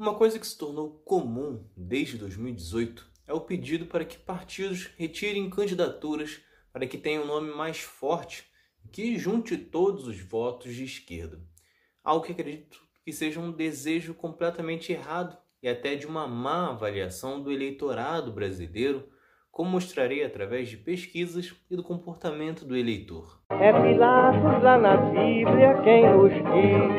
Uma coisa que se tornou comum desde 2018 é o pedido para que partidos retirem candidaturas para que tenha um nome mais forte que junte todos os votos de esquerda. Algo que acredito que seja um desejo completamente errado e até de uma má avaliação do eleitorado brasileiro, como mostrarei através de pesquisas e do comportamento do eleitor. É Pilatos lá na Bíblia quem diz,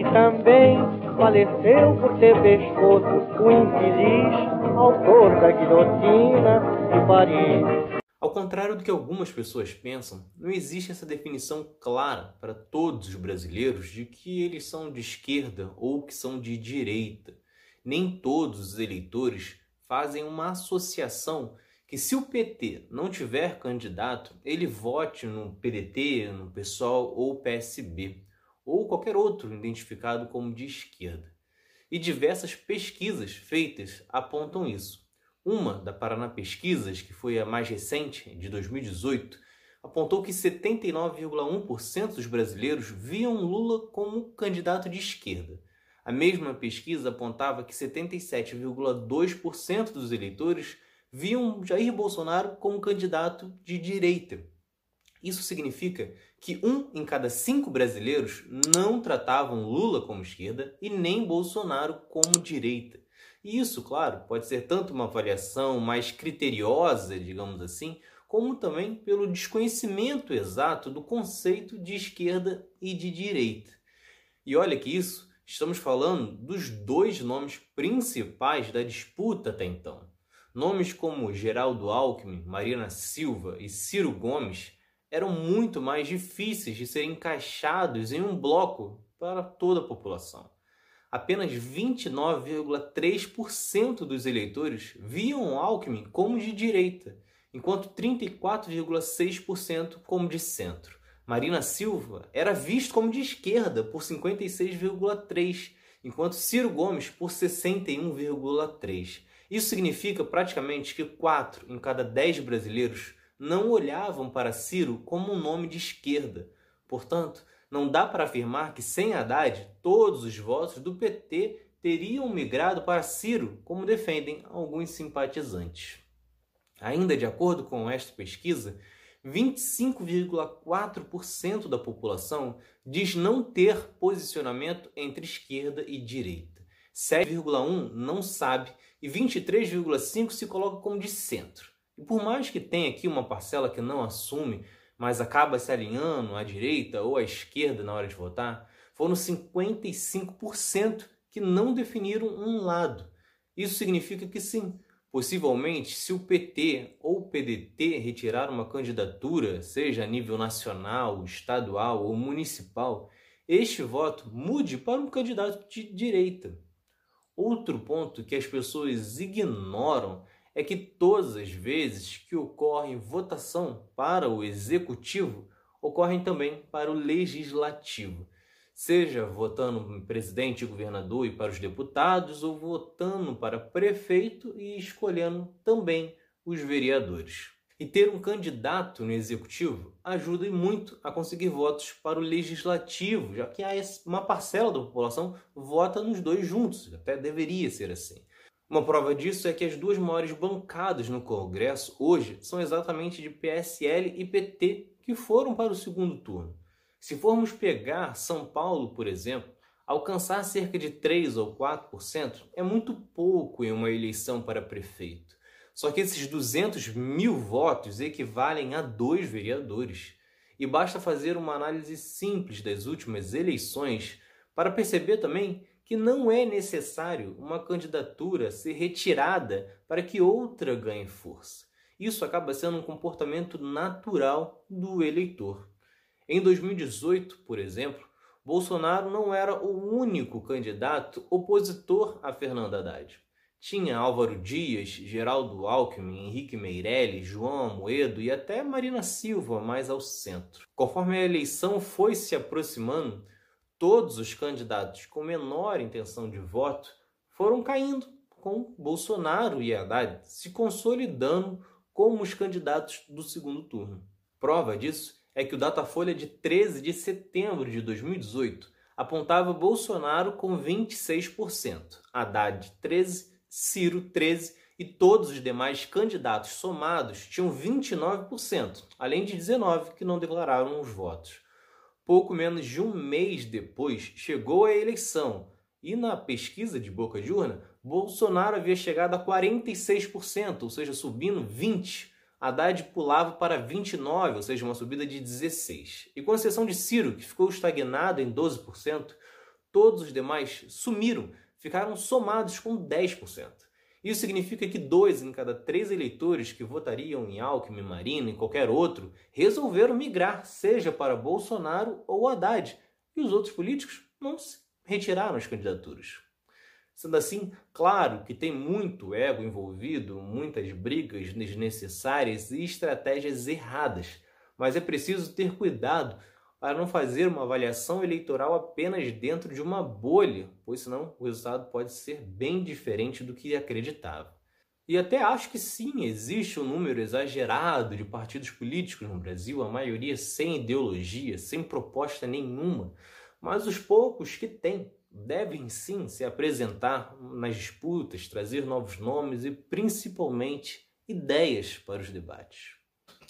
e também faleceu por ter pescoço o infeliz autor da guilhotina de Paris. Ao contrário do que algumas pessoas pensam, não existe essa definição clara para todos os brasileiros de que eles são de esquerda ou que são de direita. Nem todos os eleitores fazem uma associação que se o PT não tiver candidato, ele vote no PDT, no PSOL ou PSB, ou qualquer outro identificado como de esquerda. E diversas pesquisas feitas apontam isso. Uma da Paraná Pesquisas, que foi a mais recente, de 2018, apontou que 79,1% dos brasileiros viam Lula como candidato de esquerda. A mesma pesquisa apontava que 77,2% dos eleitores viam Jair Bolsonaro como candidato de direita. Isso significa que um em cada cinco brasileiros não tratavam Lula como esquerda e nem Bolsonaro como direita. E isso, claro, pode ser tanto uma avaliação mais criteriosa, digamos assim, como também pelo desconhecimento exato do conceito de esquerda e de direita. E olha que isso, estamos falando dos dois nomes principais da disputa até então. Nomes como Geraldo Alckmin, Marina Silva e Ciro Gomes eram muito mais difíceis de serem encaixados em um bloco para toda a população apenas 29,3% dos eleitores viam Alckmin como de direita, enquanto 34,6% como de centro. Marina Silva era visto como de esquerda por 56,3%, enquanto Ciro Gomes por 61,3%. Isso significa praticamente que 4 em cada 10 brasileiros não olhavam para Ciro como um nome de esquerda. Portanto, não dá para afirmar que sem Haddad todos os votos do PT teriam migrado para Ciro, como defendem alguns simpatizantes. Ainda de acordo com esta pesquisa, 25,4% da população diz não ter posicionamento entre esquerda e direita. 7,1% não sabe e 23,5% se coloca como de centro. E por mais que tenha aqui uma parcela que não assume mas acaba se alinhando à direita ou à esquerda na hora de votar, foram 55% que não definiram um lado. Isso significa que sim, possivelmente, se o PT ou o PDT retirar uma candidatura, seja a nível nacional, estadual ou municipal, este voto mude para um candidato de direita. Outro ponto que as pessoas ignoram é que todas as vezes que ocorre votação para o executivo, ocorrem também para o legislativo, seja votando presidente e governador e para os deputados, ou votando para prefeito e escolhendo também os vereadores. E ter um candidato no executivo ajuda muito a conseguir votos para o legislativo, já que uma parcela da população vota nos dois juntos, até deveria ser assim. Uma prova disso é que as duas maiores bancadas no Congresso hoje são exatamente de PSL e PT, que foram para o segundo turno. Se formos pegar São Paulo, por exemplo, alcançar cerca de 3 ou 4% é muito pouco em uma eleição para prefeito. Só que esses 200 mil votos equivalem a dois vereadores. E basta fazer uma análise simples das últimas eleições para perceber também que não é necessário uma candidatura ser retirada para que outra ganhe força. Isso acaba sendo um comportamento natural do eleitor. Em 2018, por exemplo, Bolsonaro não era o único candidato opositor a Fernando Haddad. Tinha Álvaro Dias, Geraldo Alckmin, Henrique Meirelles, João Amoedo e até Marina Silva mais ao centro. Conforme a eleição foi se aproximando, todos os candidatos com menor intenção de voto foram caindo, com Bolsonaro e Haddad se consolidando como os candidatos do segundo turno. Prova disso é que o Datafolha de 13 de setembro de 2018 apontava Bolsonaro com 26%, Haddad 13%, Ciro 13% e todos os demais candidatos somados tinham 29%, além de 19% que não declararam os votos. Pouco menos de um mês depois, chegou a eleição e na pesquisa de boca de urna, Bolsonaro havia chegado a 46%, ou seja, subindo 20%. Haddad pulava para 29%, ou seja, uma subida de 16%. E com exceção de Ciro, que ficou estagnado em 12%, todos os demais sumiram, ficaram somados com 10%. Isso significa que dois em cada três eleitores que votariam em Alckmin, Marina e qualquer outro resolveram migrar, seja para Bolsonaro ou Haddad, e os outros políticos não se retiraram as candidaturas. Sendo assim, claro que tem muito ego envolvido, muitas brigas desnecessárias e estratégias erradas, mas é preciso ter cuidado para não fazer uma avaliação eleitoral apenas dentro de uma bolha, pois senão o resultado pode ser bem diferente do que acreditava. E até acho que sim, existe um número exagerado de partidos políticos no Brasil, a maioria sem ideologia, sem proposta nenhuma, mas os poucos que têm devem sim se apresentar nas disputas, trazer novos nomes e principalmente ideias para os debates.